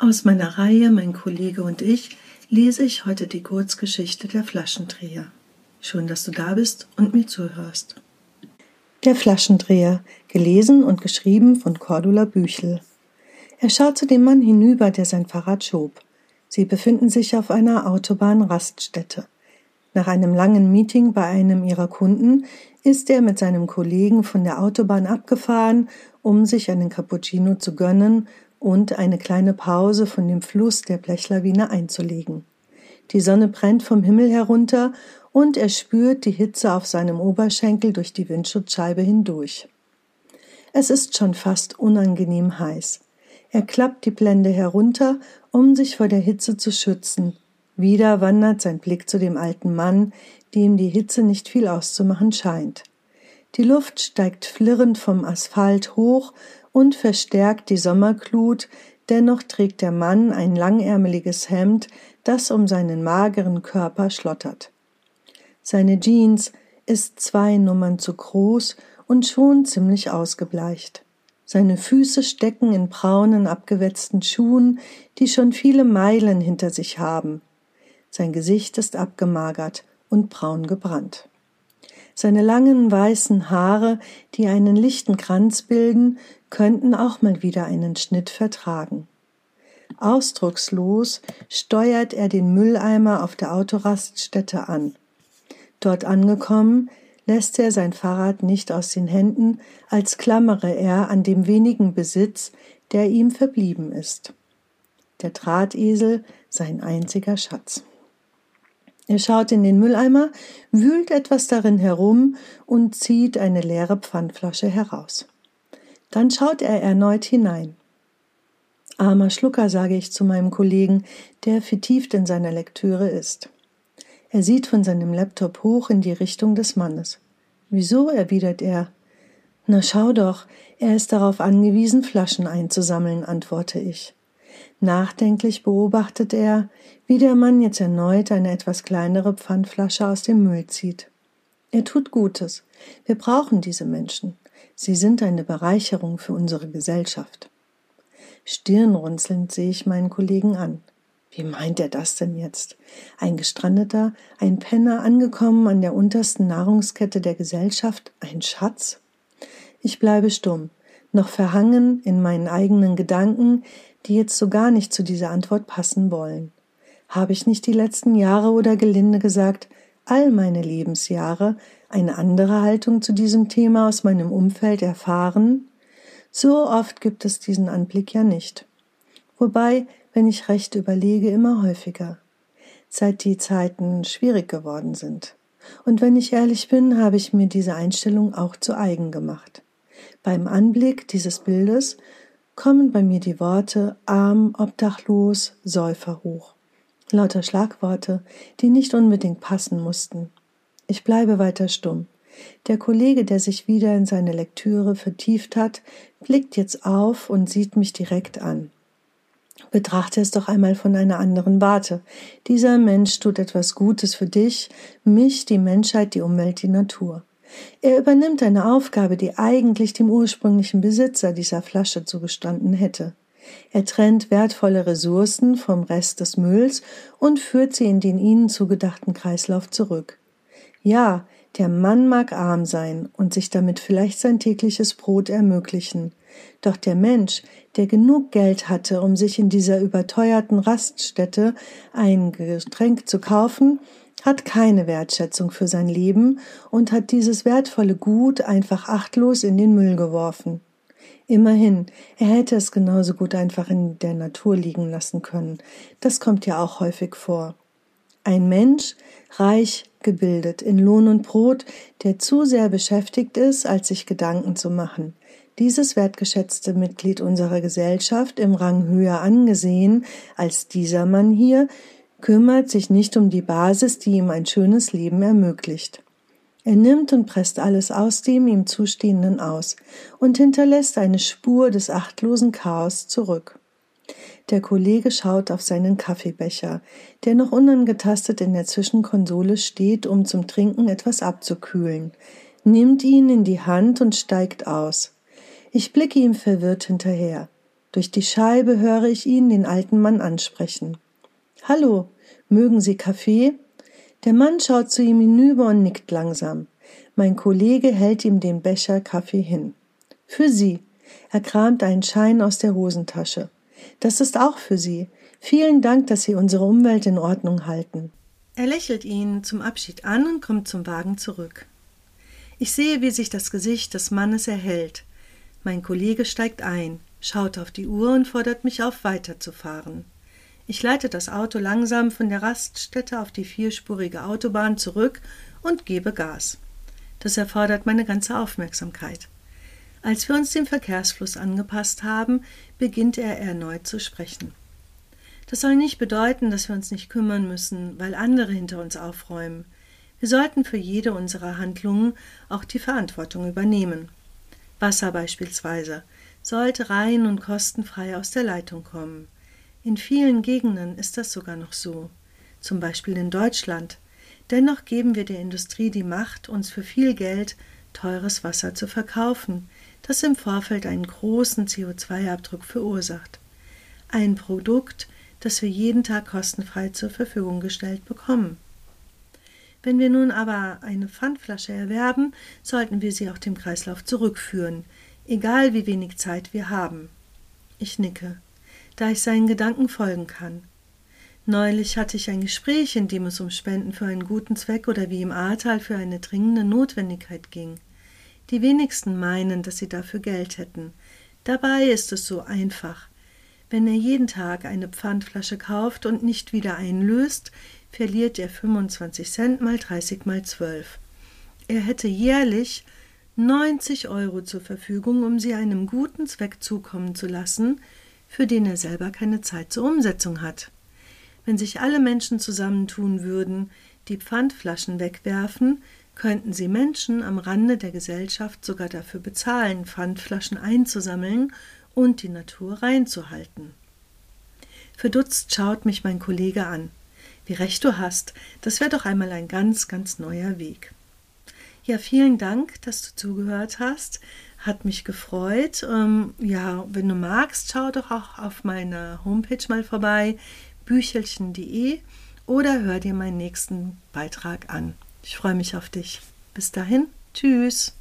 Aus meiner Reihe Mein Kollege und ich lese ich heute die Kurzgeschichte Der Flaschendreher. Schön, dass du da bist und mir zuhörst. Der Flaschendreher, gelesen und geschrieben von Cordula Büchel. Er schaut zu dem Mann hinüber, der sein Fahrrad schob. Sie befinden sich auf einer Autobahnraststätte. Nach einem langen Meeting bei einem ihrer Kunden ist er mit seinem Kollegen von der Autobahn abgefahren, um sich einen Cappuccino zu gönnen und eine kleine Pause von dem Fluss der Blechlawine einzulegen. Die Sonne brennt vom Himmel herunter und er spürt die Hitze auf seinem Oberschenkel durch die Windschutzscheibe hindurch. Es ist schon fast unangenehm heiß. Er klappt die Blende herunter, um sich vor der Hitze zu schützen. Wieder wandert sein Blick zu dem alten Mann, dem die Hitze nicht viel auszumachen scheint. Die Luft steigt flirrend vom Asphalt hoch und verstärkt die Sommerglut, dennoch trägt der Mann ein langärmeliges Hemd, das um seinen mageren Körper schlottert. Seine Jeans ist zwei Nummern zu groß und schon ziemlich ausgebleicht. Seine Füße stecken in braunen, abgewetzten Schuhen, die schon viele Meilen hinter sich haben. Sein Gesicht ist abgemagert und braun gebrannt. Seine langen weißen Haare, die einen lichten Kranz bilden, könnten auch mal wieder einen Schnitt vertragen. Ausdruckslos steuert er den Mülleimer auf der Autoraststätte an. Dort angekommen, lässt er sein Fahrrad nicht aus den Händen, als klammere er an dem wenigen Besitz, der ihm verblieben ist. Der Drahtesel sein einziger Schatz. Er schaut in den Mülleimer, wühlt etwas darin herum und zieht eine leere Pfandflasche heraus. Dann schaut er erneut hinein. Armer Schlucker, sage ich zu meinem Kollegen, der vertieft in seiner Lektüre ist. Er sieht von seinem Laptop hoch in die Richtung des Mannes. Wieso? erwidert er. Na schau doch, er ist darauf angewiesen, Flaschen einzusammeln, antworte ich. Nachdenklich beobachtet er, wie der Mann jetzt erneut eine etwas kleinere Pfandflasche aus dem Müll zieht. Er tut Gutes. Wir brauchen diese Menschen. Sie sind eine Bereicherung für unsere Gesellschaft. Stirnrunzelnd sehe ich meinen Kollegen an. Wie meint er das denn jetzt? Ein Gestrandeter, ein Penner angekommen an der untersten Nahrungskette der Gesellschaft, ein Schatz? Ich bleibe stumm, noch verhangen in meinen eigenen Gedanken, die jetzt so gar nicht zu dieser Antwort passen wollen. Habe ich nicht die letzten Jahre oder gelinde gesagt, all meine Lebensjahre eine andere Haltung zu diesem Thema aus meinem Umfeld erfahren? So oft gibt es diesen Anblick ja nicht. Wobei, wenn ich recht überlege, immer häufiger, seit die Zeiten schwierig geworden sind. Und wenn ich ehrlich bin, habe ich mir diese Einstellung auch zu eigen gemacht. Beim Anblick dieses Bildes kommen bei mir die Worte arm, obdachlos, Säufer hoch. Lauter Schlagworte, die nicht unbedingt passen mussten. Ich bleibe weiter stumm. Der Kollege, der sich wieder in seine Lektüre vertieft hat, blickt jetzt auf und sieht mich direkt an. Betrachte es doch einmal von einer anderen Warte. Dieser Mensch tut etwas Gutes für dich, mich, die Menschheit, die Umwelt, die Natur. Er übernimmt eine Aufgabe, die eigentlich dem ursprünglichen Besitzer dieser Flasche zugestanden hätte. Er trennt wertvolle Ressourcen vom Rest des Mülls und führt sie in den ihnen zugedachten Kreislauf zurück. Ja, der Mann mag arm sein und sich damit vielleicht sein tägliches Brot ermöglichen. Doch der Mensch, der genug Geld hatte, um sich in dieser überteuerten Raststätte ein Getränk zu kaufen, hat keine Wertschätzung für sein Leben und hat dieses wertvolle Gut einfach achtlos in den Müll geworfen. Immerhin, er hätte es genauso gut einfach in der Natur liegen lassen können. Das kommt ja auch häufig vor. Ein Mensch, reich gebildet, in Lohn und Brot, der zu sehr beschäftigt ist, als sich Gedanken zu machen. Dieses wertgeschätzte Mitglied unserer Gesellschaft, im Rang höher angesehen als dieser Mann hier, kümmert sich nicht um die Basis, die ihm ein schönes Leben ermöglicht. Er nimmt und presst alles aus dem ihm zustehenden aus und hinterlässt eine Spur des achtlosen Chaos zurück. Der Kollege schaut auf seinen Kaffeebecher, der noch unangetastet in der Zwischenkonsole steht, um zum Trinken etwas abzukühlen, nimmt ihn in die Hand und steigt aus. Ich blicke ihm verwirrt hinterher. Durch die Scheibe höre ich ihn, den alten Mann, ansprechen. Hallo, mögen Sie Kaffee? Der Mann schaut zu ihm hinüber und nickt langsam. Mein Kollege hält ihm den Becher Kaffee hin. Für Sie. Er kramt einen Schein aus der Hosentasche. Das ist auch für Sie. Vielen Dank, dass Sie unsere Umwelt in Ordnung halten. Er lächelt ihn zum Abschied an und kommt zum Wagen zurück. Ich sehe, wie sich das Gesicht des Mannes erhellt. Mein Kollege steigt ein, schaut auf die Uhr und fordert mich auf, weiterzufahren. Ich leite das Auto langsam von der Raststätte auf die vierspurige Autobahn zurück und gebe Gas. Das erfordert meine ganze Aufmerksamkeit. Als wir uns dem Verkehrsfluss angepasst haben, beginnt er erneut zu sprechen. Das soll nicht bedeuten, dass wir uns nicht kümmern müssen, weil andere hinter uns aufräumen. Wir sollten für jede unserer Handlungen auch die Verantwortung übernehmen. Wasser beispielsweise sollte rein und kostenfrei aus der Leitung kommen. In vielen Gegenden ist das sogar noch so, zum Beispiel in Deutschland. Dennoch geben wir der Industrie die Macht, uns für viel Geld teures Wasser zu verkaufen, das im Vorfeld einen großen CO2-Abdruck verursacht. Ein Produkt, das wir jeden Tag kostenfrei zur Verfügung gestellt bekommen. Wenn wir nun aber eine Pfandflasche erwerben, sollten wir sie auch dem Kreislauf zurückführen, egal wie wenig Zeit wir haben. Ich nicke, da ich seinen Gedanken folgen kann. Neulich hatte ich ein Gespräch, in dem es um Spenden für einen guten Zweck oder wie im Ahrtal für eine dringende Notwendigkeit ging. Die wenigsten meinen, dass sie dafür Geld hätten. Dabei ist es so einfach. Wenn er jeden Tag eine Pfandflasche kauft und nicht wieder einlöst, verliert er 25 Cent mal 30 mal 12. Er hätte jährlich 90 Euro zur Verfügung, um sie einem guten Zweck zukommen zu lassen, für den er selber keine Zeit zur Umsetzung hat. Wenn sich alle Menschen zusammentun würden, die Pfandflaschen wegwerfen, könnten sie Menschen am Rande der Gesellschaft sogar dafür bezahlen, Pfandflaschen einzusammeln und die Natur reinzuhalten. Verdutzt schaut mich mein Kollege an. Wie recht du hast, das wäre doch einmal ein ganz, ganz neuer Weg. Ja, vielen Dank, dass du zugehört hast. Hat mich gefreut. Ähm, ja, wenn du magst, schau doch auch auf meiner Homepage mal vorbei, büchelchen.de oder hör dir meinen nächsten Beitrag an. Ich freue mich auf dich. Bis dahin, tschüss.